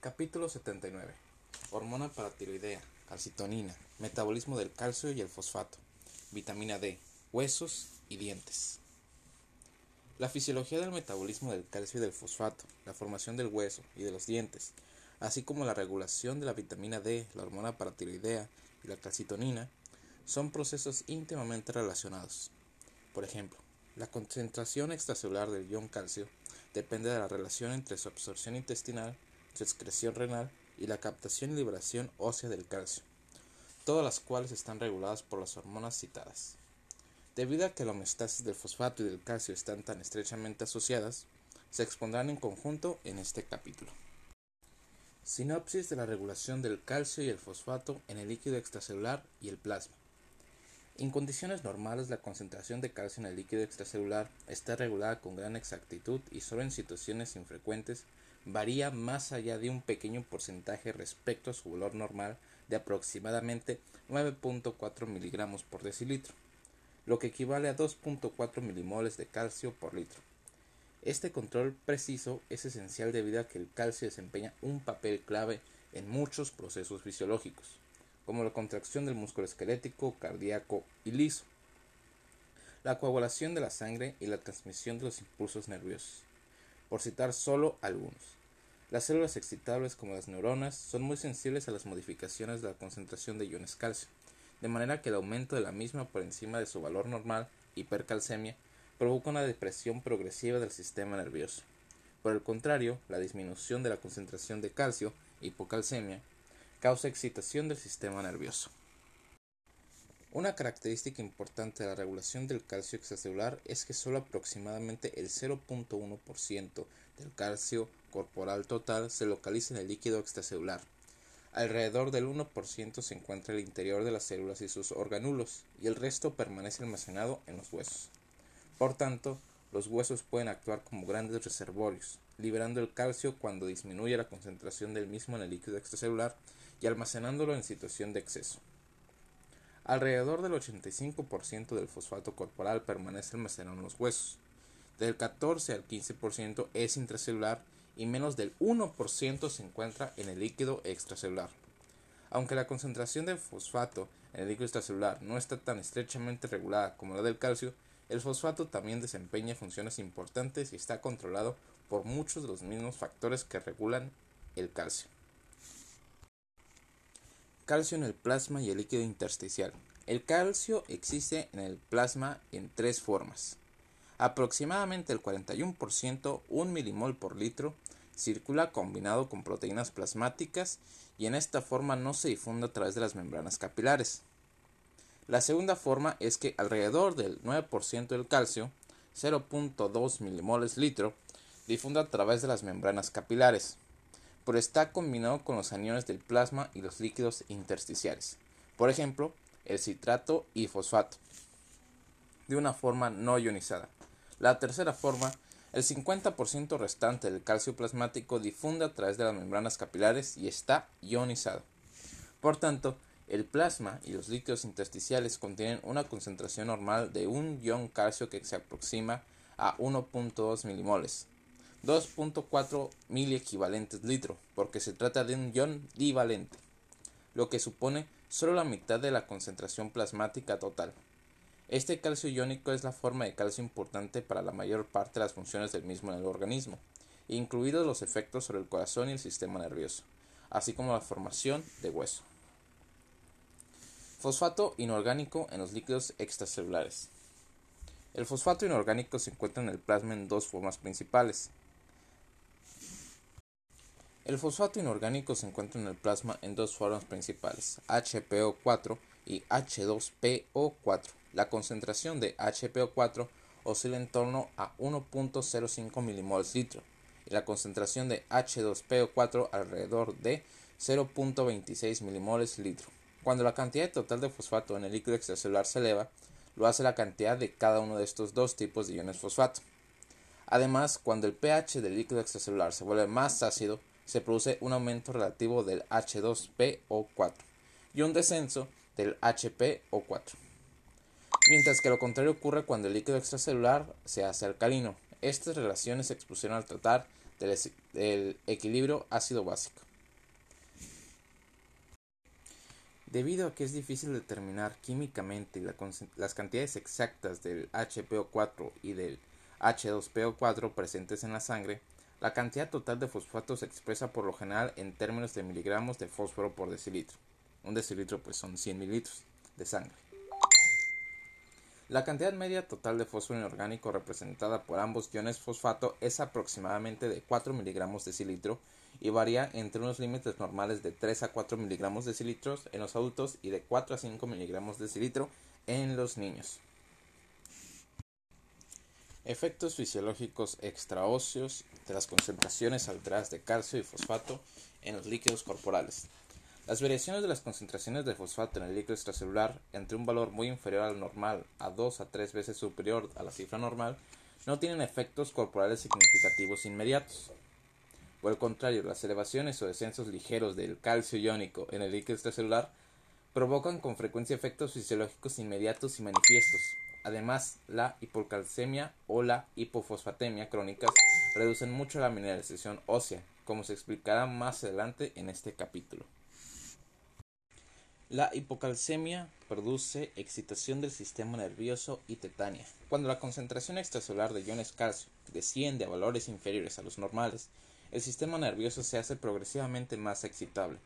Capítulo 79. Hormona paratiroidea, calcitonina, metabolismo del calcio y el fosfato, vitamina D, huesos y dientes. La fisiología del metabolismo del calcio y del fosfato, la formación del hueso y de los dientes, así como la regulación de la vitamina D, la hormona paratiroidea y la calcitonina, son procesos íntimamente relacionados. Por ejemplo, la concentración extracelular del ion calcio depende de la relación entre su absorción intestinal, su excreción renal y la captación y liberación ósea del calcio, todas las cuales están reguladas por las hormonas citadas. Debido a que la homeostasis del fosfato y del calcio están tan estrechamente asociadas, se expondrán en conjunto en este capítulo. Sinopsis de la regulación del calcio y el fosfato en el líquido extracelular y el plasma. En condiciones normales la concentración de calcio en el líquido extracelular está regulada con gran exactitud y solo en situaciones infrecuentes varía más allá de un pequeño porcentaje respecto a su valor normal de aproximadamente 9.4 miligramos por decilitro lo que equivale a 2.4 milimoles de calcio por litro. Este control preciso es esencial debido a que el calcio desempeña un papel clave en muchos procesos fisiológicos, como la contracción del músculo esquelético, cardíaco y liso, la coagulación de la sangre y la transmisión de los impulsos nerviosos, por citar solo algunos. Las células excitables como las neuronas son muy sensibles a las modificaciones de la concentración de iones calcio de manera que el aumento de la misma por encima de su valor normal, hipercalcemia, provoca una depresión progresiva del sistema nervioso. Por el contrario, la disminución de la concentración de calcio, hipocalcemia, causa excitación del sistema nervioso. Una característica importante de la regulación del calcio extracelular es que solo aproximadamente el 0.1% del calcio corporal total se localiza en el líquido extracelular, Alrededor del 1% se encuentra en el interior de las células y sus organulos, y el resto permanece almacenado en los huesos. Por tanto, los huesos pueden actuar como grandes reservorios, liberando el calcio cuando disminuye la concentración del mismo en el líquido extracelular y almacenándolo en situación de exceso. Alrededor del 85% del fosfato corporal permanece almacenado en los huesos. Del 14 al 15% es intracelular y menos del 1% se encuentra en el líquido extracelular. Aunque la concentración de fosfato en el líquido extracelular no está tan estrechamente regulada como la del calcio, el fosfato también desempeña funciones importantes y está controlado por muchos de los mismos factores que regulan el calcio. Calcio en el plasma y el líquido intersticial. El calcio existe en el plasma en tres formas. Aproximadamente el 41%, un milimol por litro, circula combinado con proteínas plasmáticas y en esta forma no se difunde a través de las membranas capilares. La segunda forma es que alrededor del 9% del calcio, 0.2 milimoles litro, difunde a través de las membranas capilares, pero está combinado con los aniones del plasma y los líquidos intersticiales, por ejemplo, el citrato y fosfato, de una forma no ionizada. La tercera forma, el 50% restante del calcio plasmático difunde a través de las membranas capilares y está ionizado. Por tanto, el plasma y los líquidos intersticiales contienen una concentración normal de un ion calcio que se aproxima a 1.2 milimoles, 2.4 equivalentes litro, porque se trata de un ion divalente, lo que supone solo la mitad de la concentración plasmática total. Este calcio iónico es la forma de calcio importante para la mayor parte de las funciones del mismo en el organismo, incluidos los efectos sobre el corazón y el sistema nervioso, así como la formación de hueso. Fosfato inorgánico en los líquidos extracelulares. El fosfato inorgánico se encuentra en el plasma en dos formas principales. El fosfato inorgánico se encuentra en el plasma en dos formas principales, HPO4 y H2PO4. La concentración de HPO4 oscila en torno a 1.05 milimoles litro y la concentración de H2PO4 alrededor de 0.26 milimoles litro. Cuando la cantidad total de fosfato en el líquido extracelular se eleva, lo hace la cantidad de cada uno de estos dos tipos de iones fosfato. Además, cuando el pH del líquido extracelular se vuelve más ácido, se produce un aumento relativo del H2PO4 y un descenso del HPO4. Mientras que lo contrario ocurre cuando el líquido extracelular se hace alcalino. Estas relaciones se expusieron al tratar del, equilibrio ácido Debido a que es difícil determinar químicamente las cantidades exactas del HPO4 y del H2PO4 presentes en la sangre, la cantidad total de fosfato se expresa por lo general en términos de miligramos de fósforo por decilitro. Un decilitro pues son 100 mililitros de sangre. La cantidad media total de fósforo inorgánico representada por ambos iones fosfato es aproximadamente de 4 miligramos de cilitro y varía entre unos límites normales de 3 a 4 miligramos de cilitros en los adultos y de 4 a 5 miligramos de cilitro en los niños. Efectos fisiológicos extraóseos de las concentraciones alteradas de calcio y fosfato en los líquidos corporales. Las variaciones de las concentraciones de fosfato en el líquido extracelular entre un valor muy inferior al normal a 2 a 3 veces superior a la cifra normal no tienen efectos corporales significativos inmediatos. Por el contrario, las elevaciones o descensos ligeros del calcio iónico en el líquido extracelular provocan con frecuencia efectos fisiológicos inmediatos y manifiestos. Además, la hipocalcemia o la hipofosfatemia crónicas reducen mucho la mineralización ósea, como se explicará más adelante en este capítulo. La hipocalcemia produce excitación del sistema nervioso y tetania. Cuando la concentración extracelular de iones calcio desciende a valores inferiores a los normales, el sistema nervioso se hace progresivamente más excitable,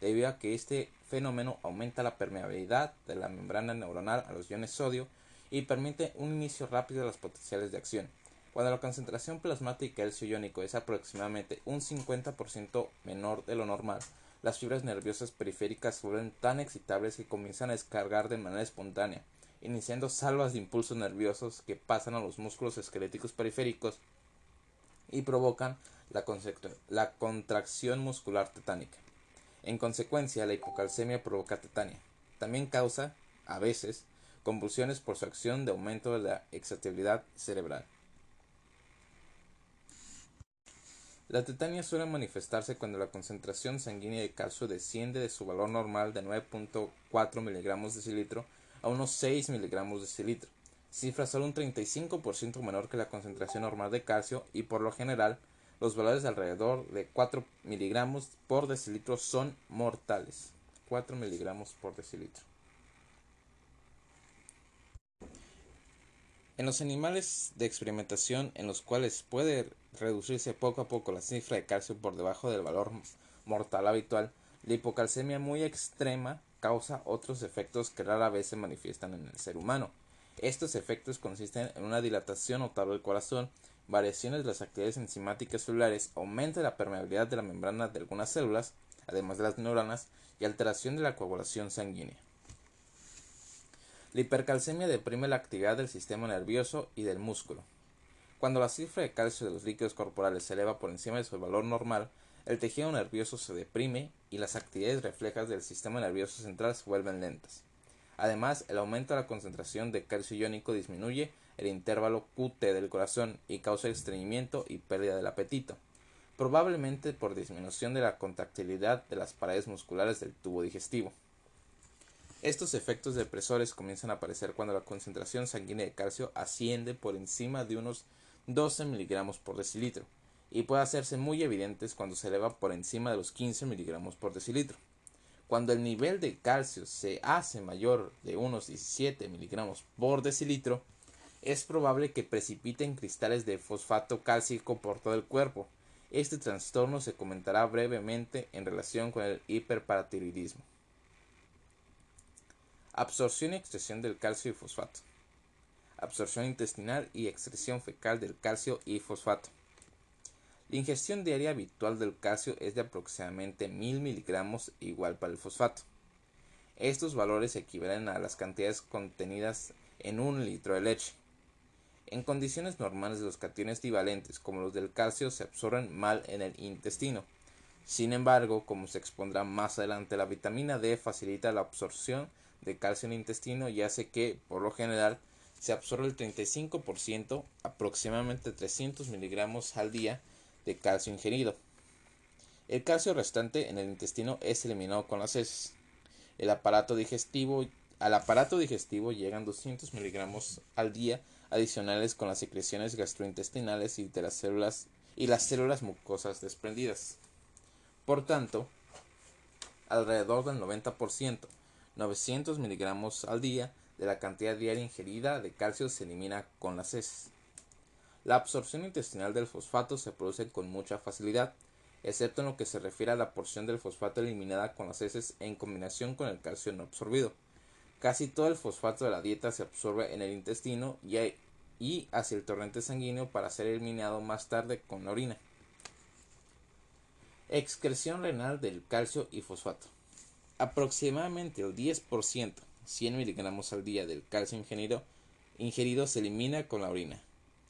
debido a que este fenómeno aumenta la permeabilidad de la membrana neuronal a los iones sodio y permite un inicio rápido de las potenciales de acción. Cuando la concentración plasmática del calcio iónico es aproximadamente un 50% menor de lo normal, las fibras nerviosas periféricas se vuelven tan excitables que comienzan a descargar de manera espontánea, iniciando salvas de impulsos nerviosos que pasan a los músculos esqueléticos periféricos y provocan la, la contracción muscular tetánica. En consecuencia, la hipocalcemia provoca tetania. También causa, a veces, convulsiones por su acción de aumento de la excitabilidad cerebral. La tetania suele manifestarse cuando la concentración sanguínea de calcio desciende de su valor normal de 9.4 miligramos de cilitro a unos 6 miligramos de cilitro, cifra solo un 35% menor que la concentración normal de calcio y por lo general los valores de alrededor de 4 miligramos por decilitro son mortales. 4 miligramos por decilitro. En los animales de experimentación en los cuales puede reducirse poco a poco la cifra de calcio por debajo del valor mortal habitual, la hipocalcemia muy extrema causa otros efectos que rara vez se manifiestan en el ser humano. Estos efectos consisten en una dilatación notable del corazón, variaciones de las actividades enzimáticas celulares, aumento de la permeabilidad de la membrana de algunas células, además de las neuronas, y alteración de la coagulación sanguínea. La hipercalcemia deprime la actividad del sistema nervioso y del músculo. Cuando la cifra de calcio de los líquidos corporales se eleva por encima de su valor normal, el tejido nervioso se deprime y las actividades reflejas del sistema nervioso central se vuelven lentas. Además, el aumento de la concentración de calcio iónico disminuye el intervalo QT del corazón y causa estreñimiento y pérdida del apetito, probablemente por disminución de la contractilidad de las paredes musculares del tubo digestivo. Estos efectos depresores comienzan a aparecer cuando la concentración sanguínea de calcio asciende por encima de unos 12 miligramos por decilitro y puede hacerse muy evidentes cuando se eleva por encima de los 15 miligramos por decilitro. Cuando el nivel de calcio se hace mayor de unos 17 miligramos por decilitro, es probable que precipiten cristales de fosfato cálcico por todo el cuerpo. Este trastorno se comentará brevemente en relación con el hiperparatiroidismo. Absorción y excreción del calcio y fosfato. Absorción intestinal y excreción fecal del calcio y fosfato. La ingestión diaria habitual del calcio es de aproximadamente 1000 miligramos igual para el fosfato. Estos valores equivalen a las cantidades contenidas en un litro de leche. En condiciones normales los cationes divalentes como los del calcio se absorben mal en el intestino. Sin embargo, como se expondrá más adelante, la vitamina D facilita la absorción de calcio en el intestino y hace que, por lo general, se absorbe el 35%, aproximadamente 300 miligramos al día de calcio ingerido. El calcio restante en el intestino es eliminado con las heces. El aparato digestivo, al aparato digestivo llegan 200 miligramos al día adicionales con las secreciones gastrointestinales y de las células y las células mucosas desprendidas. Por tanto, alrededor del 90%, 900 miligramos al día de la cantidad diaria ingerida de calcio se elimina con las heces. La absorción intestinal del fosfato se produce con mucha facilidad, excepto en lo que se refiere a la porción del fosfato eliminada con las heces en combinación con el calcio no absorbido. Casi todo el fosfato de la dieta se absorbe en el intestino y, hacia el torrente sanguíneo para ser eliminado más tarde con la orina. Excreción renal del calcio y fosfato. Aproximadamente el 10%, 100 miligramos al día del calcio ingerido, ingerido se elimina con la orina.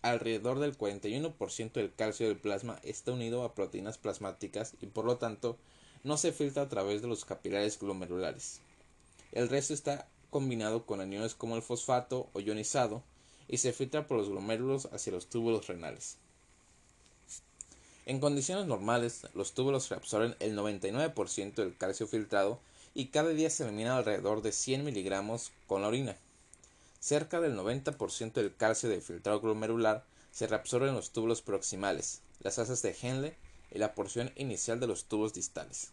Alrededor del 41% del calcio del plasma está unido a proteínas plasmáticas y por lo tanto no se filtra a través de los capilares glomerulares. El resto está combinado con aniones como el fosfato o ionizado y se filtra por los glomérulos hacia los túbulos renales. En condiciones normales, los túbulos reabsorben el 99% del calcio filtrado y cada día se elimina alrededor de 100 miligramos con la orina. Cerca del 90% del calcio del filtrado glomerular se reabsorbe en los túbulos proximales, las asas de Henle y la porción inicial de los tubos distales.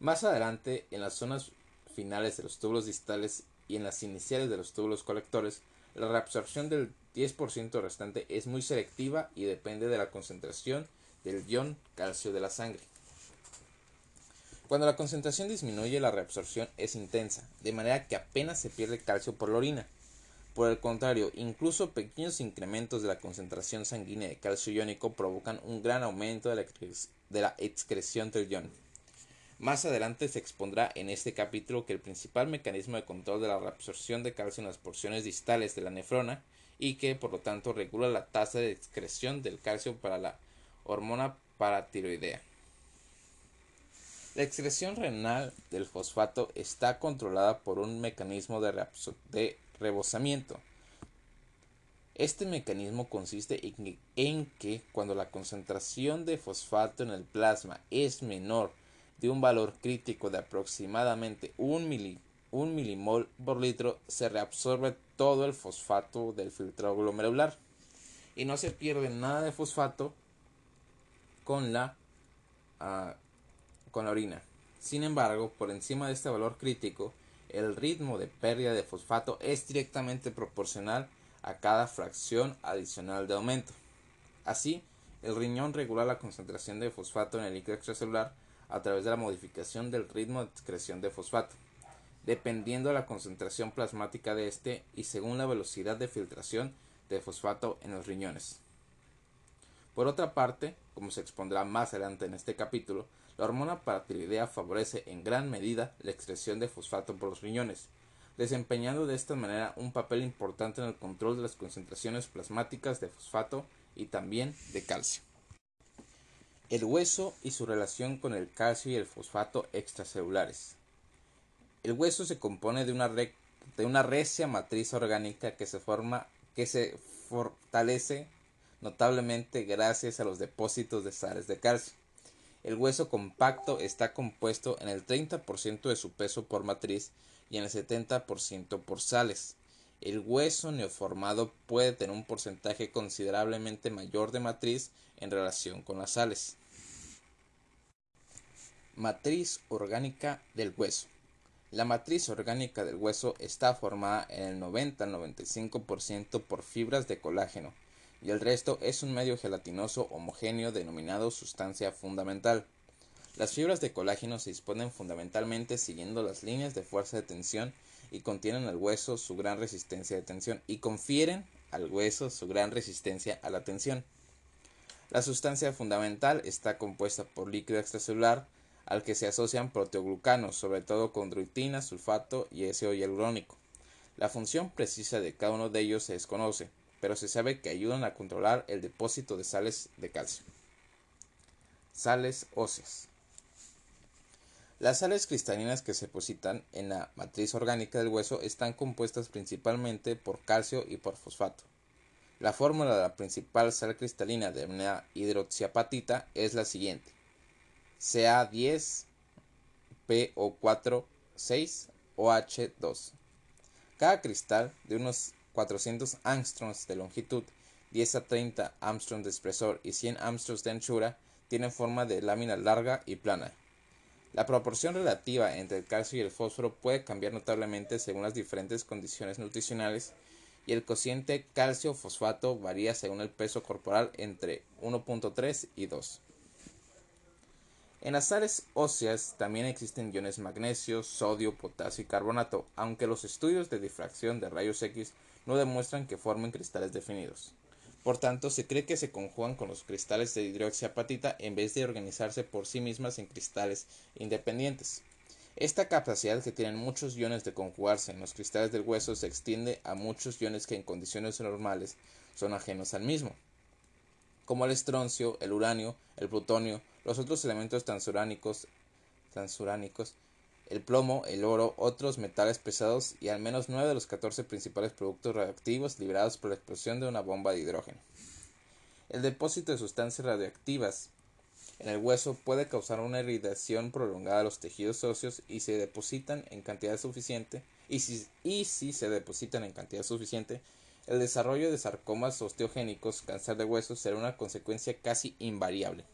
Más adelante, en las zonas finales de los túbulos distales y en las iniciales de los túbulos colectores, la reabsorción del 10% restante es muy selectiva y depende de la concentración del ion calcio de la sangre. Cuando la concentración disminuye, la reabsorción es intensa, de manera que apenas se pierde calcio por la orina. Por el contrario, incluso pequeños incrementos de la concentración sanguínea de calcio iónico provocan un gran aumento de la, excreción del ion. Más adelante se expondrá en este capítulo que el principal mecanismo de control de la reabsorción de calcio en las porciones distales de la nefrona y que por lo tanto regula la tasa de excreción del calcio para la hormona paratiroidea. La excreción renal del fosfato está controlada por un mecanismo de, de rebosamiento. Este mecanismo consiste en que cuando la concentración de fosfato en el plasma es menor de un valor crítico de aproximadamente 1 milimol por litro, se reabsorbe todo el fosfato del filtro glomerular y no se pierde nada de fosfato con la, ah, con la orina. Sin embargo, por encima de este valor crítico, el ritmo de pérdida de fosfato es directamente proporcional a cada fracción adicional de aumento. Así, el riñón regula la concentración de fosfato en el líquido extracelular a través de la modificación del ritmo de excreción de fosfato, dependiendo de la concentración plasmática de este y según la velocidad de filtración de fosfato en los riñones. Por otra parte, como se expondrá más adelante en este capítulo, la hormona paratiroidea favorece en gran medida la excreción de fosfato por los riñones, desempeñando de esta manera un papel importante en el control de las concentraciones plasmáticas de fosfato y también de calcio. El hueso y su relación con el calcio y el fosfato extracelulares. El hueso se compone de una, de una recia matriz orgánica que se forma que se fortalece notablemente gracias a los depósitos de sales de calcio. El hueso compacto está compuesto en el 30% de su peso por matriz y en el 70% por sales. El hueso neoformado puede tener un porcentaje considerablemente mayor de matriz en relación con las sales. Matriz orgánica del hueso. La matriz orgánica del hueso está formada en el 90 al 95% por fibras de colágeno y el resto es un medio gelatinoso homogéneo denominado sustancia fundamental. Las fibras de colágeno se disponen fundamentalmente siguiendo las líneas de fuerza de tensión y contienen al hueso su gran resistencia de tensión y confieren al hueso su gran resistencia a la tensión. La sustancia fundamental está compuesta por líquido extracelular al que se asocian proteoglucanos, sobre todo condroitina, sulfato y ácido hialurónico. La función precisa de cada uno de ellos se desconoce, pero se sabe que ayudan a controlar el depósito de sales de calcio. Sales óseas. Las sales cristalinas que se depositan en la matriz orgánica del hueso están compuestas principalmente por calcio y por fosfato. La fórmula de la principal sal cristalina de una hidroxiapatita es la siguiente: Ca10 PO4 6 OH2. Cada cristal de unos 400 angstroms de longitud, 10 a 30 angstroms de espesor y 100 angstroms de anchura tiene forma de lámina larga y plana. La proporción relativa entre el calcio y el fósforo puede cambiar notablemente según las diferentes condiciones nutricionales y el cociente calcio-fosfato varía según el peso corporal entre 1.3 y 2. En las sales óseas también existen iones magnesio, sodio, potasio y carbonato, aunque los estudios de difracción de rayos X no demuestran que formen cristales definidos. Por tanto, se cree que se conjugan con los cristales de hidroxiapatita en vez de organizarse por sí mismas en cristales independientes. Esta capacidad que tienen muchos iones de conjugarse en los cristales del hueso se extiende a muchos iones que en condiciones normales son ajenos al mismo, como el estroncio, el uranio, el plutonio, los otros elementos transuránicos, transuránicos el plomo, el oro, otros metales pesados y al menos nueve de los 14 principales productos radioactivos liberados por la explosión de una bomba de hidrógeno. El depósito de sustancias radioactivas en el hueso puede causar una irritación prolongada de los tejidos óseos y se depositan en cantidad suficiente y si se depositan en cantidad suficiente el desarrollo de sarcomas osteogénicos, cáncer de huesos, será una consecuencia casi invariable.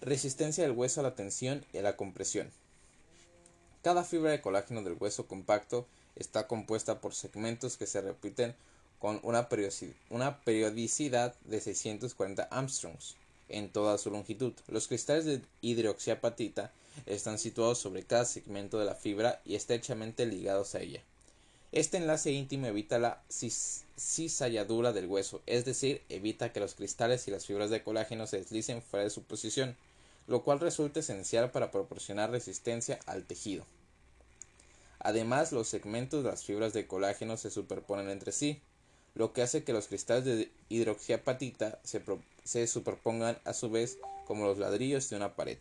Resistencia del hueso a la tensión y a la compresión. Cada fibra de colágeno del hueso compacto está compuesta por segmentos que se repiten con una periodicidad de 640 Armstrongs en toda su longitud. Los cristales de hidroxiapatita están situados sobre cada segmento de la fibra y estrechamente ligados a ella. Este enlace íntimo evita la cizalladura del hueso, es decir, evita que los cristales y las fibras de colágeno se deslicen fuera de su posición lo cual resulta esencial para proporcionar resistencia al tejido. Además, los segmentos de las fibras de colágeno se superponen entre sí, lo que hace que los cristales de hidroxiapatita se, se superpongan a su vez como los ladrillos de una pared.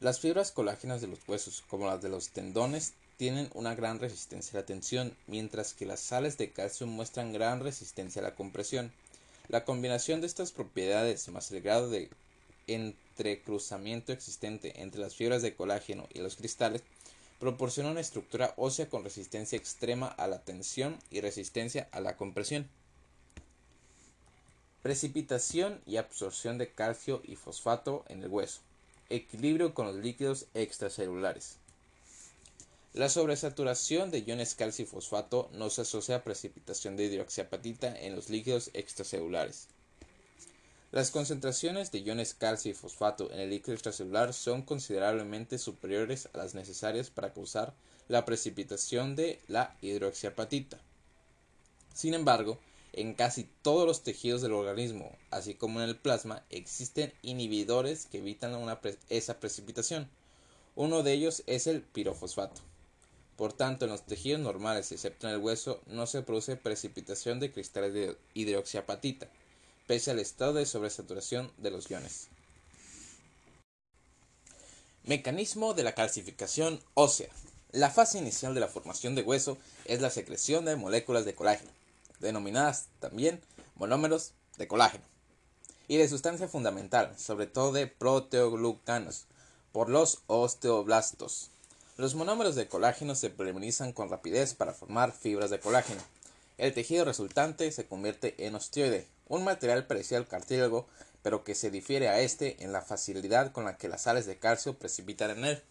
Las fibras colágenas de los huesos, como las de los tendones, tienen una gran resistencia a la tensión, mientras que las sales de calcio muestran gran resistencia a la compresión. La combinación de estas propiedades más el grado de entrecruzamiento existente entre las fibras de colágeno y los cristales proporciona una estructura ósea con resistencia extrema a la tensión y resistencia a la compresión. Precipitación y absorción de calcio y fosfato en el hueso. Equilibrio con los líquidos extracelulares. La sobresaturación de iones calcio y fosfato no se asocia a precipitación de hidroxiapatita en los líquidos extracelulares. Las concentraciones de iones calcio y fosfato en el líquido extracelular son considerablemente superiores a las necesarias para causar la precipitación de la hidroxiapatita. Sin embargo, en casi todos los tejidos del organismo, así como en el plasma, existen inhibidores que evitan esa precipitación. Uno de ellos es el pirofosfato. Por tanto, en los tejidos normales, excepto en el hueso, no se produce precipitación de cristales de hidroxiapatita pese estado de sobresaturación de los iones. Mecanismo de la calcificación ósea. La fase inicial de la formación de hueso es la secreción de moléculas de colágeno, denominadas también monómeros de colágeno, y de sustancia fundamental, sobre todo de proteoglucanos, por los osteoblastos. Los monómeros de colágeno se polimerizan con rapidez para formar fibras de colágeno. El tejido resultante se convierte en osteoide, un material parecido al cartílago, pero que se difiere a este en la facilidad con la que las sales de calcio precipitan en él.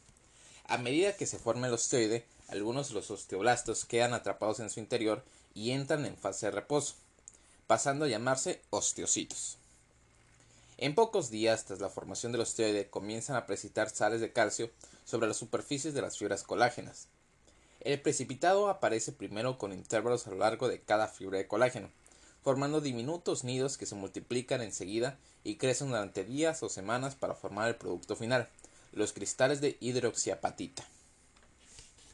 A medida que se forma el osteoide, algunos de los osteoblastos quedan atrapados en su interior y entran en fase de reposo, pasando a llamarse osteocitos. En pocos días tras la formación del osteoide comienzan a precipitar sales de calcio sobre las superficies de las fibras colágenas. El precipitado aparece primero con intervalos a lo largo de cada fibra de colágeno, formando diminutos nidos que se multiplican enseguida y crecen durante días o semanas para formar el producto final, los cristales de hidroxiapatita.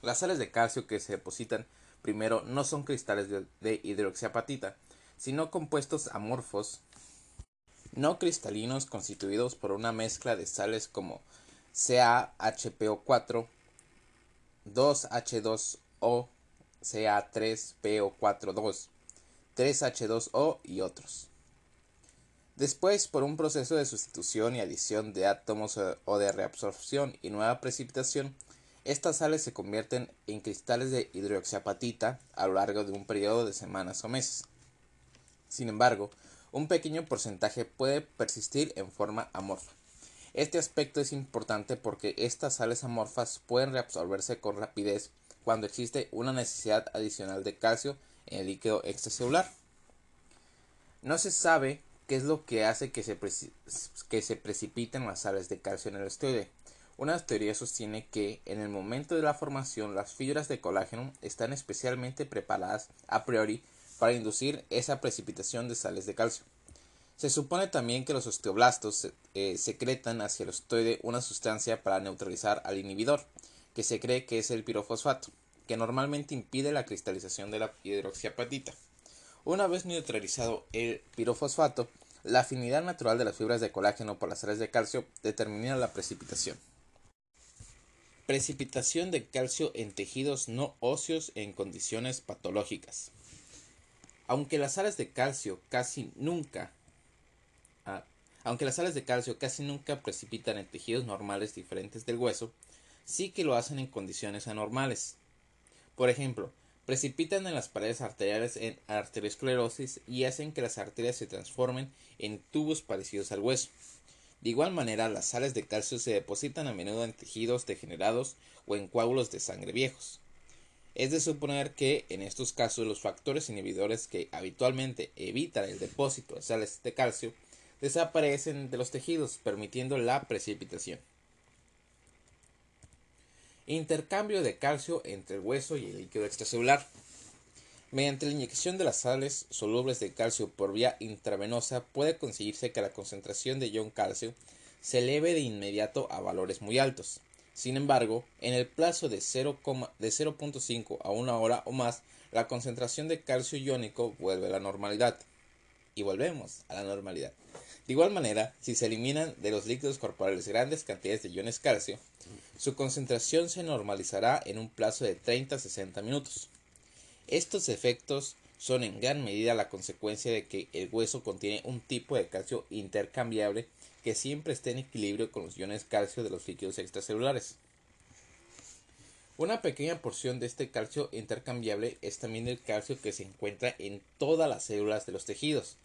Las sales de calcio que se depositan primero no son cristales de, hidroxiapatita, sino compuestos amorfos no cristalinos constituidos por una mezcla de sales como CaHPO4, 2H2O, Ca3PO42, 3H2O y otros. Después, por un proceso de sustitución y adición de átomos o de reabsorción y nueva precipitación, estas sales se convierten en cristales de hidroxiapatita a lo largo de un periodo de semanas o meses. Sin embargo, un pequeño porcentaje puede persistir en forma amorfa. Este aspecto es importante porque estas sales amorfas pueden reabsorberse con rapidez cuando existe una necesidad adicional de calcio el líquido extracelular. No se sabe qué es lo que hace que se, que precipiten las sales de calcio en el esteroide. Una teoría sostiene que en el momento de la formación las fibras de colágeno están especialmente preparadas a priori para inducir esa precipitación de sales de calcio. Se supone también que los osteoblastos eh, secretan hacia el osteoide una sustancia para neutralizar al inhibidor, que se cree que es el pirofosfato, que normalmente impide la cristalización de la hidroxiapatita. Una vez neutralizado el pirofosfato, la afinidad natural de las fibras de colágeno por las sales de calcio determina la precipitación. Precipitación de calcio en tejidos no óseos en condiciones patológicas. Aunque las sales de calcio casi nunca ah, aunque las sales de calcio casi nunca precipitan en tejidos normales diferentes del hueso, sí que lo hacen en condiciones anormales. Por ejemplo, precipitan en las paredes arteriales en arteriosclerosis y hacen que las arterias se transformen en tubos parecidos al hueso. De igual manera, las sales de calcio se depositan a menudo en tejidos degenerados o en coágulos de sangre viejos. Es de suponer que en estos casos los factores inhibidores que habitualmente evitan el depósito de sales de calcio desaparecen de los tejidos, permitiendo la precipitación. Intercambio de calcio entre el hueso y el líquido extracelular. Mediante la inyección de las sales solubles de calcio por vía intravenosa puede conseguirse que la concentración de ion calcio se eleve de inmediato a valores muy altos. Sin embargo, en el plazo de 0,5 a 1 hora o más, la concentración de calcio iónico vuelve a la normalidad. Y volvemos a la normalidad. De igual manera, si se eliminan de los líquidos corporales grandes cantidades de iones calcio, su concentración se normalizará en un plazo de 30 a 60 minutos. Estos efectos son en gran medida la consecuencia de que el hueso contiene un tipo de calcio intercambiable que siempre esté en equilibrio con los iones calcio de los líquidos extracelulares. Una pequeña porción de este calcio intercambiable es también el calcio que se encuentra en todas las células de los tejidos,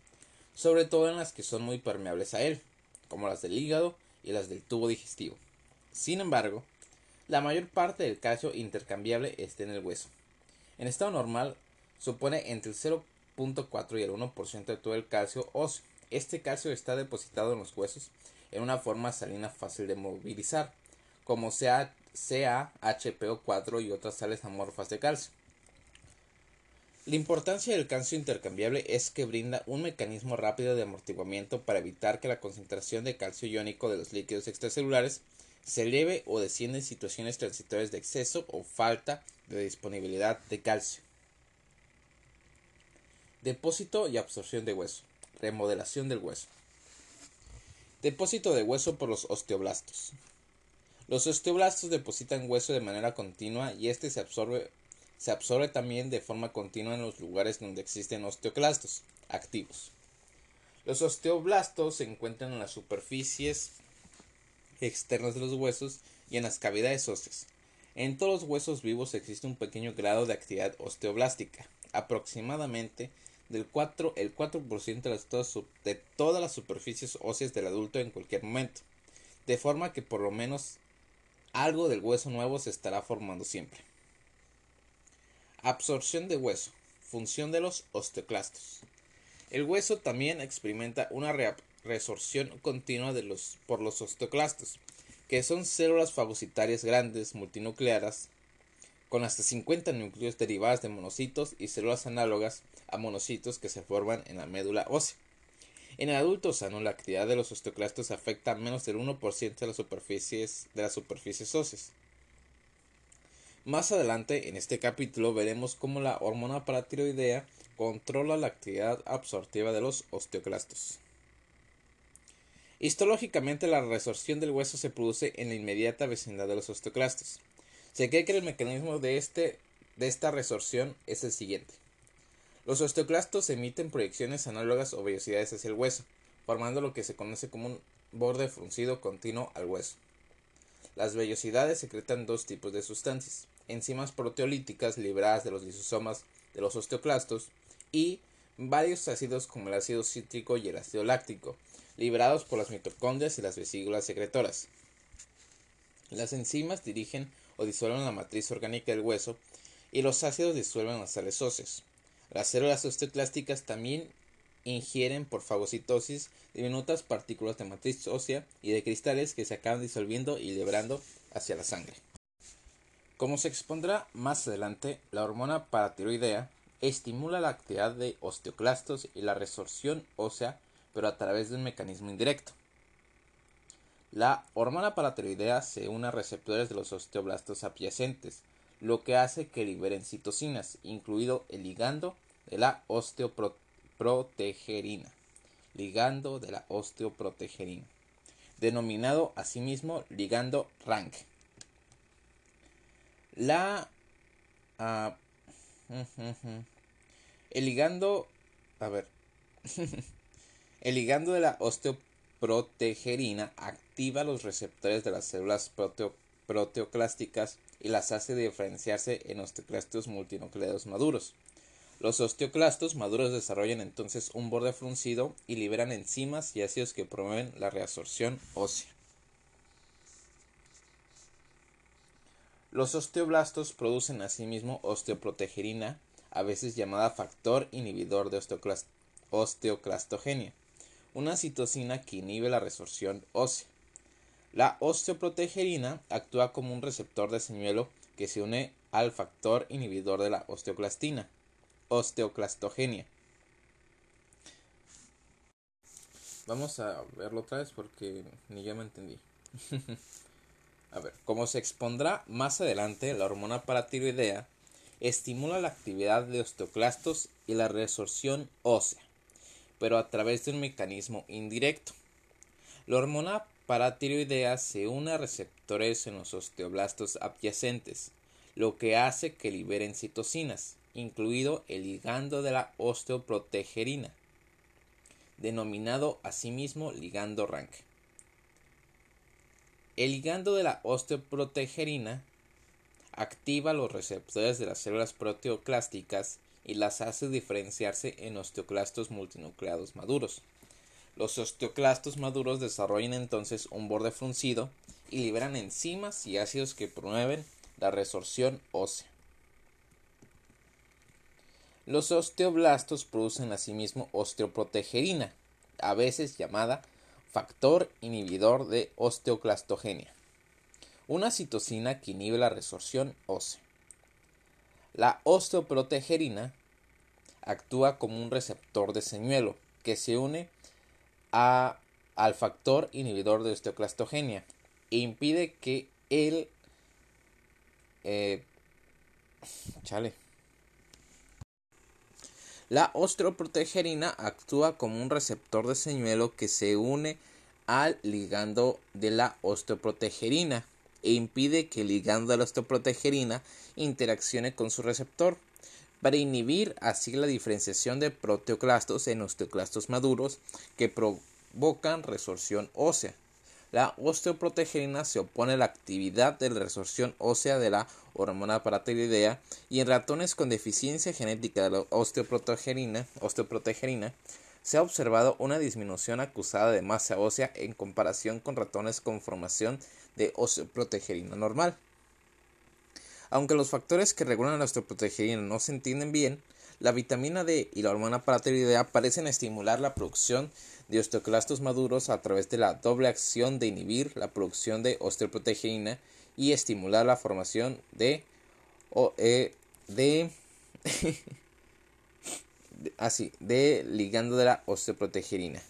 sobre todo en las que son muy permeables a él, como las del hígado y las del tubo digestivo. Sin embargo, la mayor parte del calcio intercambiable está en el hueso. En estado normal, supone entre el 0.4 y el 1% de todo el calcio óseo. Este calcio está depositado en los huesos en una forma salina fácil de movilizar, como sea CaHPO4 y otras sales amorfas de calcio. La importancia del calcio intercambiable es que brinda un mecanismo rápido de amortiguamiento para evitar que la concentración de calcio iónico de los líquidos extracelulares se eleve o descienda en situaciones transitorias de exceso o falta de disponibilidad de calcio. Depósito y absorción de hueso. Remodelación del hueso. Depósito de hueso por los osteoblastos. Los osteoblastos depositan hueso de manera continua y este se absorbe, se absorbe también de forma continua en los lugares donde existen osteoclastos activos. Los osteoblastos se encuentran en las superficies externas de los huesos y en las cavidades óseas. En todos los huesos vivos existe un pequeño grado de actividad osteoblástica, aproximadamente del 4, el 4% de, de todas las superficies óseas del adulto en cualquier momento, de forma que por lo menos algo del hueso nuevo se estará formando siempre. Absorción de hueso. Función de los osteoclastos. El hueso también experimenta una resorción continua por los osteoclastos, que son células fagocitarias grandes multinucleadas con hasta 50 núcleos derivadas de monocitos y células análogas a monocitos que se forman en la médula ósea. En el adulto sano, la actividad de los osteoclastos afecta a menos del 1% de las superficies, de las superficies óseas. Más adelante en este capítulo veremos cómo la hormona paratiroidea controla la actividad absortiva de los osteoclastos. Histológicamente, la resorción del hueso se produce en la inmediata vecindad de los osteoclastos. Se cree que el mecanismo de, este, de esta resorción es el siguiente. Los osteoclastos emiten proyecciones análogas o vellosidades hacia el hueso, formando lo que se conoce como un borde fruncido continuo al hueso. Las vellosidades secretan dos tipos de sustancias, enzimas proteolíticas liberadas de los lisosomas de los osteoclastos y varios ácidos como el ácido cítrico y el ácido láctico, liberados por las mitocondrias y las vesículas secretoras. Las enzimas dirigen o disuelven la matriz orgánica del hueso y los ácidos disuelven las sales óseas. Las células osteoclásticas también ingieren por fagocitosis diminutas partículas de matriz ósea y de cristales que se acaban disolviendo y liberando hacia la sangre. Como se expondrá más adelante, la hormona paratiroidea estimula la actividad de osteoclastos y la resorción ósea, pero a través de un mecanismo indirecto. La hormona paratiroidea se une a receptores de los osteoblastos adyacentes, lo que hace que liberen citocinas, incluido el ligando de la osteoprotegerina, ligando de la osteoprotegerina, denominado asimismo ligando rank. La uh, el ligando a ver el ligando de la osteoprotegerina activa los receptores de las células proteoclásticas y las hace diferenciarse en osteoclastos multinucleados maduros. Los osteoclastos maduros desarrollan entonces un borde fruncido y liberan enzimas y ácidos que promueven la reabsorción ósea. Los osteoblastos producen asimismo osteoprotegerina, a veces llamada factor inhibidor de osteoclastogenia, una citocina que inhibe la resorción ósea. La osteoprotegerina actúa como un receptor de señuelo que se une al factor inhibidor de la osteoclastina, osteoclastogenia. Vamos a verlo otra vez porque ni yo me entendí. Como se expondrá más adelante, la hormona paratiroidea estimula la actividad de osteoclastos y la resorción ósea, pero a través de un mecanismo indirecto. La hormona paratiroidea se une a receptores en los osteoblastos adyacentes, lo que hace que liberen citocinas, incluido el ligando de la osteoprotegerina, denominado asimismo ligando rank. El ligando de la osteoprotegerina activa los receptores de las células proteoclásticas y las hace diferenciarse en osteoclastos multinucleados maduros. Los osteoclastos maduros desarrollan entonces un borde fruncido y liberan enzimas y ácidos que promueven la resorción ósea. Los osteoblastos producen asimismo osteoprotegerina, a veces llamada factor inhibidor de osteoclastogenia, una citocina que inhibe la resorción ósea. La osteoprotegerina actúa como un receptor de señuelo que se une a, al factor inhibidor de osteoclastogenia e impide que el eh, chale la osteoprotegerina actúa como un receptor de señuelo que se une al ligando de la osteoprotegerina e impide que el ligando de la osteoprotegerina interaccione con su receptor para inhibir así la diferenciación de proteoclastos en osteoclastos maduros que provocan resorción ósea. La osteoprotegerina se opone a la actividad de la resorción ósea de la hormona paratiroidea y en ratones con deficiencia genética de la osteoprotegerina, osteoprotegerina se ha observado una disminución acusada de masa ósea en comparación con ratones con formación de osteoprotegerina normal. Aunque los factores que regulan la osteoprotegerina no se entienden bien, la vitamina D y la hormona paratiroidea parecen estimular la producción de osteoclastos maduros a través de la doble acción de inhibir la producción de osteoproteína y estimular la formación de e, de así de ligando de la osteoprotegerina.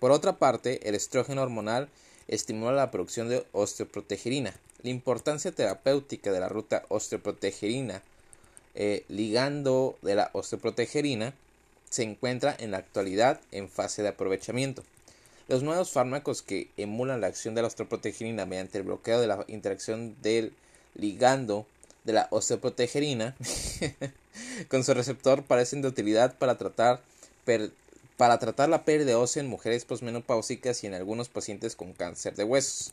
Por otra parte, el estrógeno hormonal estimula la producción de osteoprotegerina. La importancia terapéutica de la ruta osteoprotegerina eh, ligando de la osteoprotegerina se encuentra en la actualidad en fase de aprovechamiento. Los nuevos fármacos que emulan la acción de la osteoprotegerina mediante el bloqueo de la interacción del ligando de la osteoprotegerina con su receptor parecen de utilidad para tratar para tratar la pérdida ósea en mujeres posmenopáusicas y en algunos pacientes con cáncer de huesos.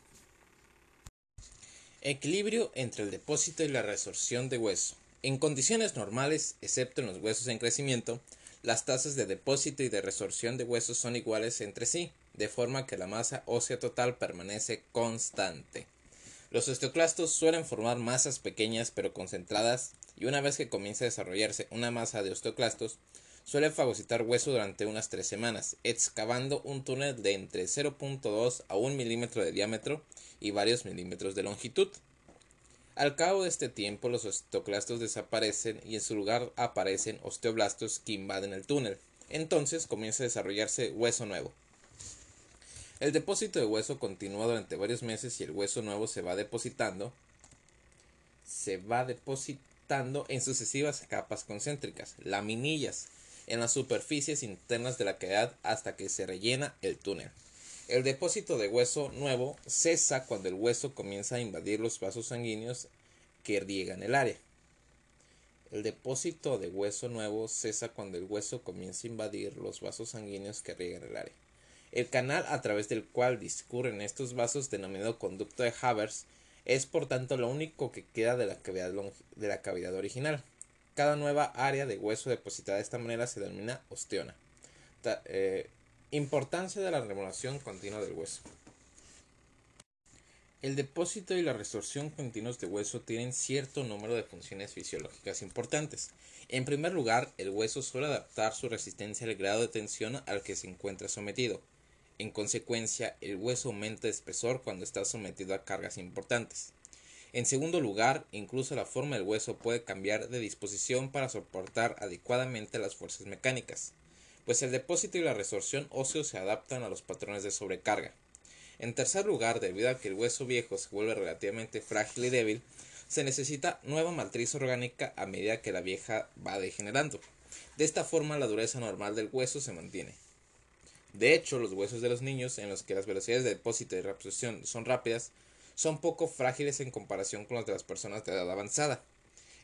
Equilibrio entre el depósito y la resorción de hueso. En condiciones normales, excepto en los huesos en crecimiento, las tasas de depósito y de resorción de huesos son iguales entre sí, de forma que la masa ósea total permanece constante. Los osteoclastos suelen formar masas pequeñas pero concentradas y una vez que comienza a desarrollarse una masa de osteoclastos, suele fagocitar hueso durante unas tres semanas, excavando un túnel de entre 0.2 a 1 milímetro de diámetro y varios milímetros de longitud. Al cabo de este tiempo los osteoclastos desaparecen y en su lugar aparecen osteoblastos que invaden el túnel. Entonces comienza a desarrollarse hueso nuevo. El depósito de hueso continúa durante varios meses y el hueso nuevo se va depositando se va depositando en sucesivas capas concéntricas, laminillas, en las superficies internas de la cavidad hasta que se rellena el túnel. El depósito de hueso nuevo cesa cuando el hueso comienza a invadir los vasos sanguíneos que riegan el área. El depósito de hueso nuevo cesa cuando el hueso comienza a invadir los vasos sanguíneos que riegan el área. El canal a través del cual discurren estos vasos, denominado conducto de Havers, es por tanto lo único que queda de la cavidad, de la cavidad original. Cada nueva área de hueso depositada de esta manera se denomina osteona. Eh, importancia de la remodelación continua del hueso. El depósito y la resorción continuos de hueso tienen cierto número de funciones fisiológicas importantes. En primer lugar, el hueso suele adaptar su resistencia al grado de tensión al que se encuentra sometido. En consecuencia, el hueso aumenta de espesor cuando está sometido a cargas importantes. En segundo lugar, incluso la forma del hueso puede cambiar de disposición para soportar adecuadamente las fuerzas mecánicas, pues el depósito y la resorción óseo se adaptan a los patrones de sobrecarga. En tercer lugar, debido a que el hueso viejo se vuelve relativamente frágil y débil, se necesita nueva matriz orgánica a medida que la vieja va degenerando. De esta forma, la dureza normal del hueso se mantiene. De hecho, los huesos de los niños, en los que las velocidades de depósito y reabsorción son rápidas, son poco frágiles en comparación con las de las personas de edad avanzada,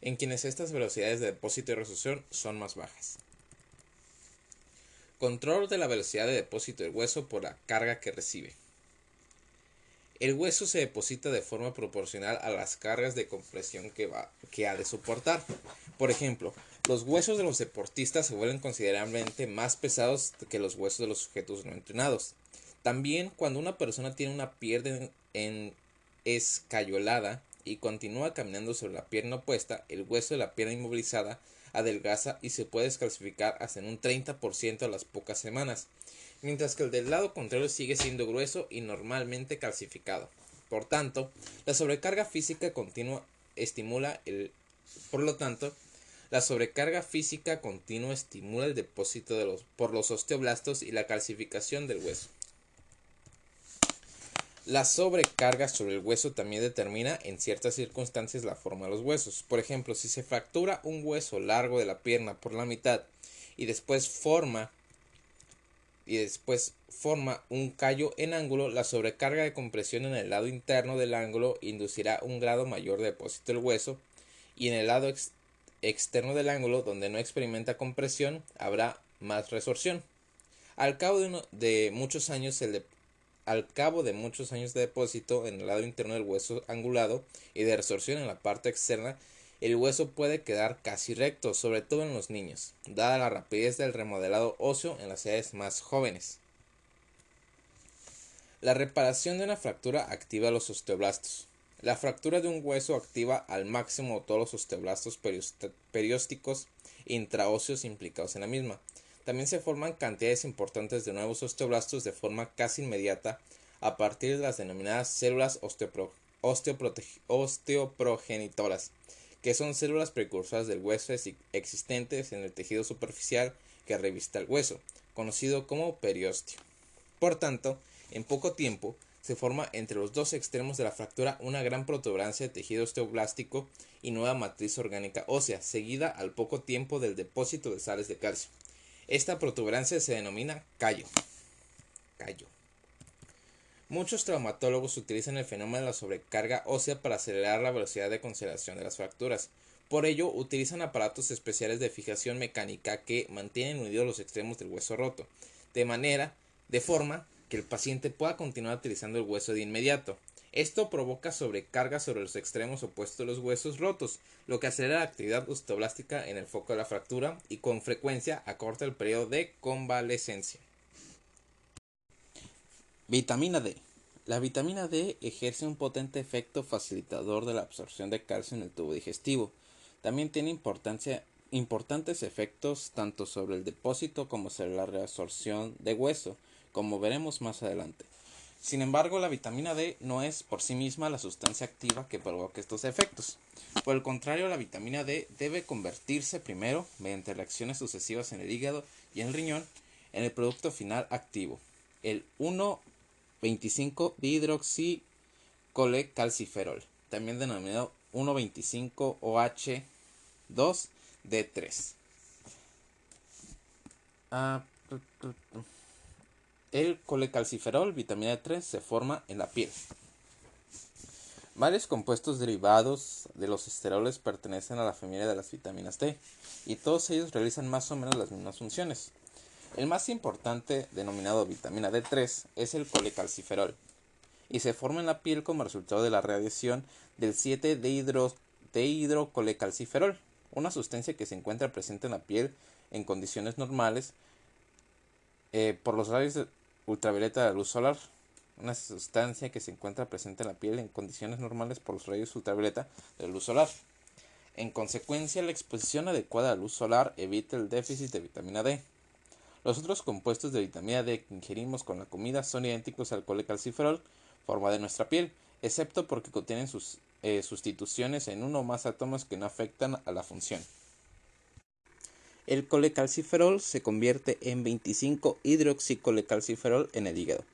en quienes estas velocidades de depósito y resolución son más bajas. Control de la velocidad de depósito del hueso por la carga que recibe. El hueso se deposita de forma proporcional a las cargas de compresión que, va, que ha de soportar. Por ejemplo, los huesos de los deportistas se vuelven considerablemente más pesados que los huesos de los sujetos no entrenados. También cuando una persona tiene una pierna en, escayolada y continúa caminando sobre la pierna opuesta, el hueso de la pierna inmovilizada adelgaza y se puede descalcificar hasta en un 30% a las pocas semanas, mientras que el del lado contrario sigue siendo grueso y normalmente calcificado. Por tanto, la sobrecarga física continua estimula el por lo tanto, la sobrecarga física continua estimula el depósito de los, por los osteoblastos y la calcificación del hueso. La sobrecarga sobre el hueso también determina en ciertas circunstancias la forma de los huesos. Por ejemplo, si se fractura un hueso largo de la pierna por la mitad y después forma y después forma un callo en ángulo, la sobrecarga de compresión en el lado interno del ángulo inducirá un grado mayor de depósito del hueso y en el lado externo del ángulo donde no experimenta compresión habrá más resorción. Al cabo de, de muchos años el, al cabo de muchos años de depósito en el lado interno del hueso angulado y de resorción en la parte externa, el hueso puede quedar casi recto, sobre todo en los niños, dada la rapidez del remodelado óseo en las edades más jóvenes. La reparación de una fractura activa los osteoblastos. La fractura de un hueso activa al máximo todos los osteoblastos periósticos intraóseos implicados en la misma. También se forman cantidades importantes de nuevos osteoblastos de forma casi inmediata a partir de las denominadas células osteoprogenitoras, que son células precursoras del hueso existentes en el tejido superficial que revista el hueso, conocido como periósteo. Por tanto, en poco tiempo se forma entre los dos extremos de la fractura una gran protuberancia de tejido osteoblástico y nueva matriz orgánica ósea, seguida al poco tiempo del depósito de sales de calcio. Esta protuberancia se denomina callo. Callo. Muchos traumatólogos utilizan el fenómeno de la sobrecarga ósea para acelerar la velocidad de conservación de las fracturas. Por ello, utilizan aparatos especiales de fijación mecánica que mantienen unidos los extremos del hueso roto. de manera, de forma que el paciente pueda continuar utilizando el hueso de inmediato. Esto provoca sobrecarga sobre los extremos opuestos de los huesos rotos, lo que acelera la actividad osteoblástica en el foco de la fractura y con frecuencia acorta el periodo de convalescencia. Vitamina D. La vitamina D ejerce un potente efecto facilitador de la absorción de calcio en el tubo digestivo. También tiene importantes efectos tanto sobre el depósito como sobre la reabsorción de hueso, como veremos más adelante. Sin embargo, la vitamina D no es por sí misma la sustancia activa que provoca estos efectos. Por el contrario, la vitamina D debe convertirse primero, mediante reacciones sucesivas en el hígado y en el riñón, en el producto final activo, el 1,25-dihidroxicole-calciferol, también denominado 1,25-OH2D3. Ah, el colecalciferol, vitamina D3, se forma en la piel. Varios compuestos derivados de los esteroles pertenecen a la familia de las vitaminas D y todos ellos realizan más o menos las mismas funciones. El más importante, denominado vitamina D3, es el colecalciferol y se forma en la piel como resultado de la radiación del 7-dehidrocolecalciferol, una sustancia que se encuentra presente en la piel en condiciones normales eh, por los rayos ultravioleta de luz solar, una sustancia que se encuentra presente en la piel en condiciones normales por los rayos ultravioleta de luz solar. En consecuencia, la exposición adecuada a luz solar evita el déficit de vitamina D. Los otros compuestos de vitamina D que ingerimos con la comida son idénticos al colecalciferol, forma de nuestra piel, excepto porque contienen sus eh, sustituciones en uno o más átomos que no afectan a la función el colecalciferol se convierte en 25-hidroxicolecalciferol en el hígado.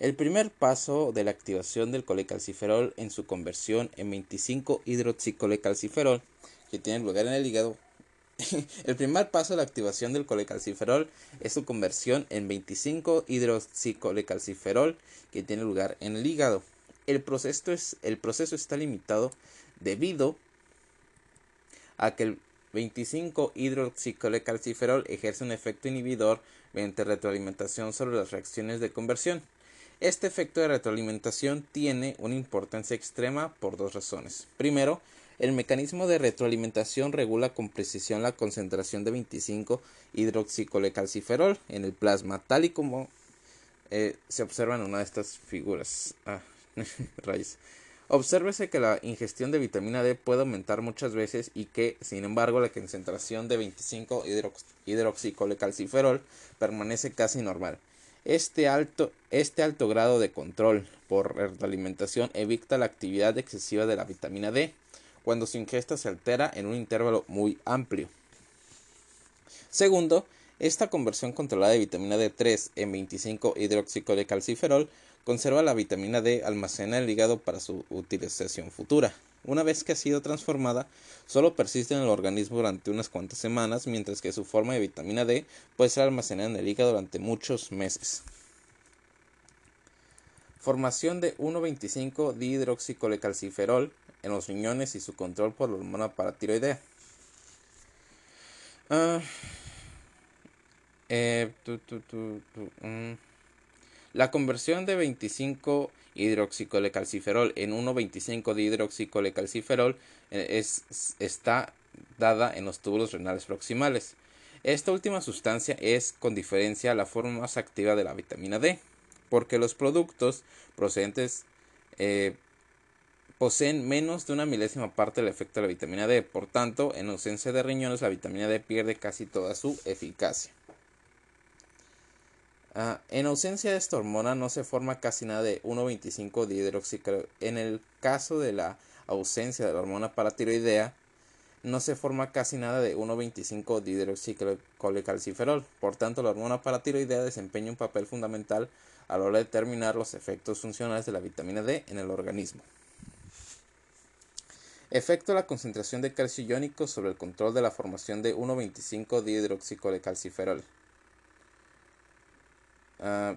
El primer paso de la activación del colecalciferol en su conversión en 25-hidroxicolecalciferol, que tiene lugar en el hígado, el primer paso de la activación del colecalciferol es su conversión en 25-hidroxicolecalciferol, que tiene lugar en el hígado. El proceso, es, el proceso está limitado debido a que el 25-hidroxicolecalciferol ejerce un efecto inhibidor mediante retroalimentación sobre las reacciones de conversión. Este efecto de retroalimentación tiene una importancia extrema por dos razones. Primero, el mecanismo de retroalimentación regula con precisión la concentración de 25-hidroxicolecalciferol en el plasma, tal y como eh, se observa en una de estas figuras. Ah, rayos. Obsérvese que la ingestión de vitamina D puede aumentar muchas veces y que, sin embargo, la concentración de 25 hidroxicolecalciferol permanece casi normal. Este alto, este alto grado de control por alimentación evita la actividad excesiva de la vitamina D cuando su ingesta se altera en un intervalo muy amplio. Segundo, esta conversión controlada de vitamina D3 en 25 hidroxicolecalciferol Conserva la vitamina D almacenada en el hígado para su utilización futura. Una vez que ha sido transformada, solo persiste en el organismo durante unas cuantas semanas, mientras que su forma de vitamina D puede ser almacenada en el hígado durante muchos meses. Formación de 1,25 dihidroxicolecalciferol en los riñones y su control por la hormona paratiroidea. Ah, eh, mm. La conversión de 25 hidroxicolecalciferol en 1,25 dihidroxicolecalciferol eh, es, está dada en los túbulos renales proximales. Esta última sustancia es, con diferencia, la forma más activa de la vitamina D, porque los productos procedentes eh, poseen menos de una milésima parte del efecto de la vitamina D. Por tanto, en ausencia de riñones, la vitamina D pierde casi toda su eficacia. Ah, en ausencia de esta hormona no se forma casi nada de 1,25 dihidroxicol. En el caso de la ausencia de la hormona paratiroidea, no se forma casi nada de 1,25 dihidroxicolecalciferol. Por tanto, la hormona paratiroidea desempeña un papel fundamental a la hora de determinar los efectos funcionales de la vitamina D en el organismo. Efecto de la concentración de calcio iónico sobre el control de la formación de 1,25 dihidroxicolecalciferol. Ah,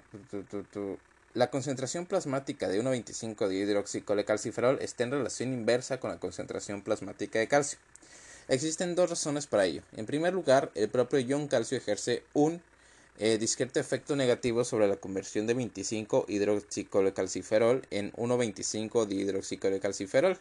la concentración plasmática de 1,25 de hidroxicolecalciferol está en relación inversa con la concentración plasmática de calcio. Existen dos razones para ello. En primer lugar, el propio ion calcio ejerce un eh, discreto efecto negativo sobre la conversión de 25 hidroxicolecalciferol en 1,25 dihidroxicolecalciferol.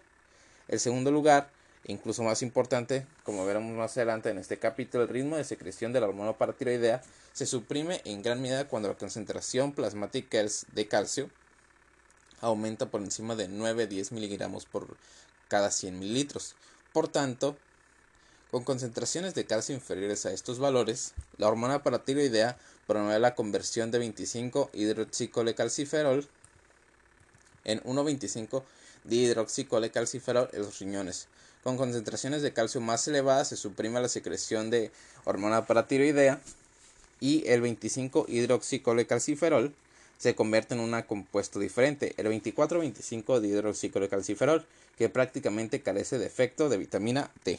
El segundo lugar, incluso más importante, como veremos más adelante en este capítulo, el ritmo de secreción de la hormona paratiroidea se suprime en gran medida cuando la concentración plasmática de calcio aumenta por encima de 9-10 miligramos por cada 100 mililitros. Por tanto, con concentraciones de calcio inferiores a estos valores, la hormona paratiroidea promueve la conversión de 25 hidroxicolecalciferol en 1,25 dihidroxicolecalciferol en los riñones. Con concentraciones de calcio más elevadas se suprime la secreción de hormona paratiroidea y el 25 hidroxicolecalciferol se convierte en un compuesto diferente, el 24-25 dihidroxicolecalciferol, que prácticamente carece de efecto de vitamina D.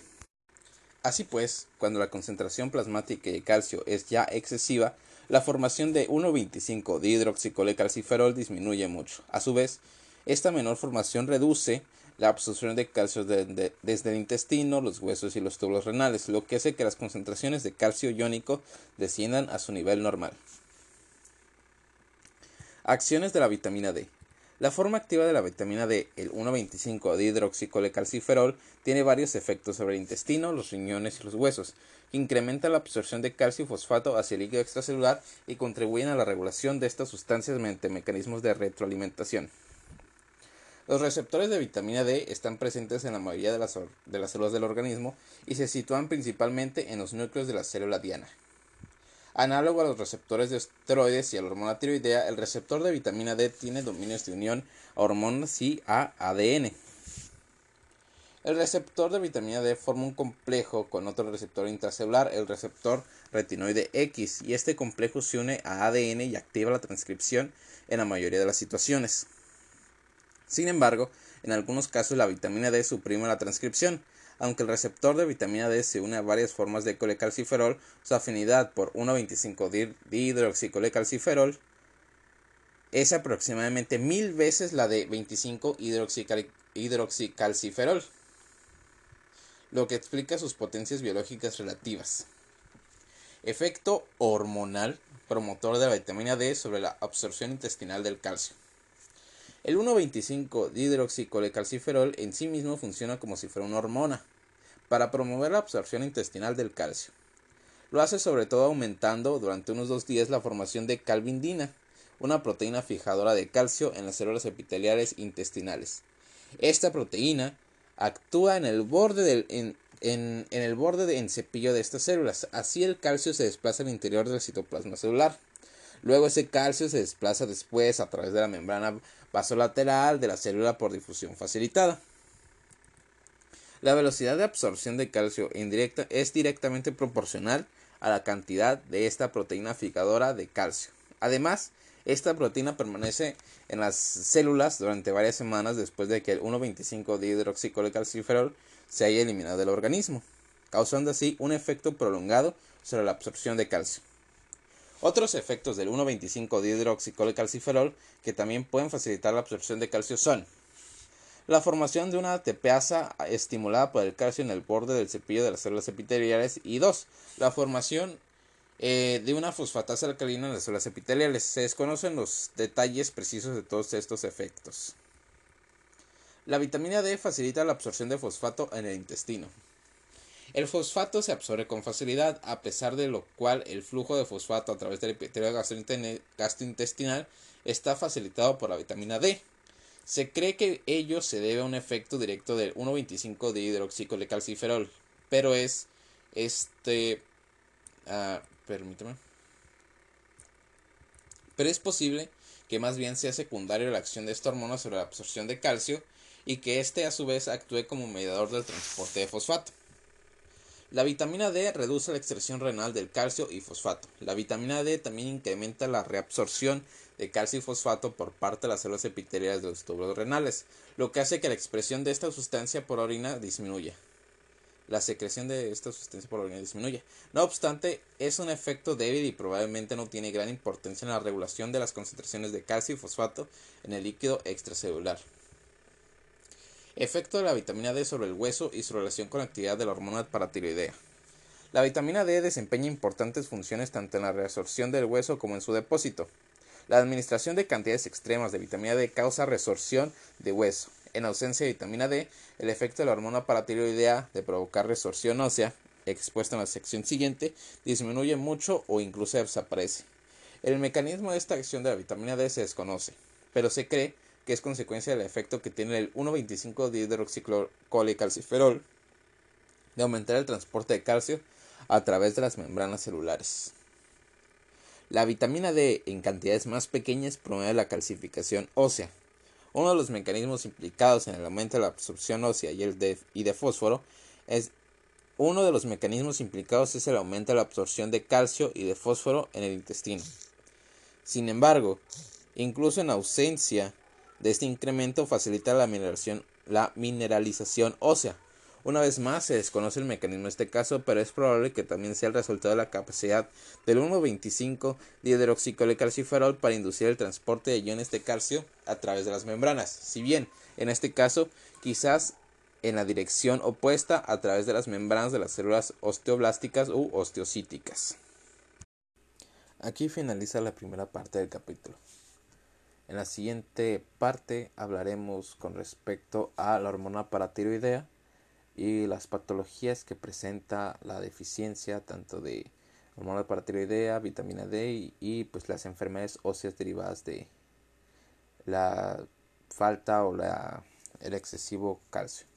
Así pues, cuando la concentración plasmática de calcio es ya excesiva, la formación de 1,25 dihidroxicolecalciferol disminuye mucho. A su vez, esta menor formación reduce la absorción de calcio desde el intestino, los huesos y los tubos renales, lo que hace que las concentraciones de calcio iónico desciendan a su nivel normal. Acciones de la vitamina D. La forma activa de la vitamina D, el 1,25 dihidroxicolecalciferol, tiene varios efectos sobre el intestino, los riñones y los huesos, que incrementan la absorción de calcio y fosfato hacia el líquido extracelular y contribuyen a la regulación de estas sustancias mediante mecanismos de retroalimentación. Los receptores de vitamina D están presentes en la mayoría de las, células del organismo y se sitúan principalmente en los núcleos de la célula diana. Análogo a los receptores de esteroides y a la hormona tiroidea, el receptor de vitamina D tiene dominios de unión a hormonas y a ADN. El receptor de vitamina D forma un complejo con otro receptor intracelular, el receptor retinoide X, y este complejo se une a ADN y activa la transcripción en la mayoría de las situaciones. Sin embargo, en algunos casos la vitamina D suprime la transcripción, aunque el receptor de vitamina D se une a varias formas de colecalciferol, su afinidad por 1,25 dihidroxicolecalciferol es aproximadamente mil veces la de 25 hidroxicalciferol, lo que explica sus potencias biológicas relativas. Efecto hormonal promotor de la vitamina D sobre la absorción intestinal del calcio. El 1,25 dihidroxicolecalciferol en sí mismo funciona como si fuera una hormona para promover la absorción intestinal del calcio. Lo hace sobre todo aumentando durante unos dos días la formación de calvindina, una proteína fijadora de calcio en las células epiteliales intestinales. Esta proteína actúa en el borde del en, el borde de, en cepillo de estas células. Así el calcio se desplaza al interior del citoplasma celular. Luego ese calcio se desplaza después a través de la membrana vasolateral de la célula por difusión facilitada. La velocidad de absorción de calcio indirecta es directamente proporcional a la cantidad de esta proteína fijadora de calcio. Además, esta proteína permanece en las células durante varias semanas después de que el 1,25 dihidroxicolecalciferol se haya eliminado del organismo, causando así un efecto prolongado sobre la absorción de calcio. Otros efectos del 1,25 dihidroxicolecalciferol que también pueden facilitar la absorción de calcio son la formación de una tepeasa estimulada por el calcio en el borde del cepillo de las células epiteliales y 2. La formación eh, de una fosfatasa alcalina en las células epiteliales. Se desconocen los detalles precisos de todos estos efectos. La vitamina D facilita la absorción de fosfato en el intestino. El fosfato se absorbe con facilidad, a pesar de lo cual el flujo de fosfato a través del epitelio gastrointestinal está facilitado por la vitamina D. Se cree que ello se debe a un efecto directo del 1,25 de hidroxicolecalciferol, pero es este uh, permítame pero es posible que más bien sea secundario la acción de esta hormona sobre la absorción de calcio y que éste a su vez actúe como mediador del transporte de fosfato. La vitamina D reduce la extracción renal del calcio y fosfato. La vitamina D también incrementa la reabsorción de calcio y fosfato por parte de las células epiteliales de los túbulos renales, lo que hace que la expresión de esta sustancia por orina disminuya. La secreción de esta sustancia por orina disminuye. No obstante, es un efecto débil y probablemente no tiene gran importancia en la regulación de las concentraciones de calcio y fosfato en el líquido extracelular. Efecto de la vitamina D sobre el hueso y su relación con la actividad de la hormona paratiroidea. La vitamina D desempeña importantes funciones tanto en la resorción del hueso como en su depósito. La administración de cantidades extremas de vitamina D causa resorción de hueso. En ausencia de vitamina D, el efecto de la hormona paratiroidea de provocar resorción ósea, expuesta en la sección siguiente, disminuye mucho o incluso desaparece. El mecanismo de esta acción de la vitamina D se desconoce, pero se cree que es consecuencia del efecto que tiene el 1,25 dihidroxiclocolecalciferol de aumentar el transporte de calcio a través de las membranas celulares. La vitamina D en cantidades más pequeñas promueve la calcificación ósea. Uno de los mecanismos implicados en el aumento de la absorción ósea y, el de, y de fósforo es uno de los mecanismos implicados es el aumento de la absorción de calcio y de fósforo en el intestino. Sin embargo, incluso en ausencia de este incremento facilita la la mineralización ósea, una vez más, se desconoce el mecanismo de este caso, pero es probable que también sea el resultado de la capacidad del 1,25 dihidroxicolecalciferol para inducir el transporte de iones de calcio a través de las membranas. Si bien, en este caso, quizás en la dirección opuesta a través de las membranas de las células osteoblásticas u osteocíticas. Aquí finaliza la primera parte del capítulo. En la siguiente parte hablaremos con respecto a la hormona paratiroidea y las patologías que presenta la deficiencia tanto de hormona paratiroidea, vitamina D y, y, pues las enfermedades óseas derivadas de la falta o la, el excesivo calcio.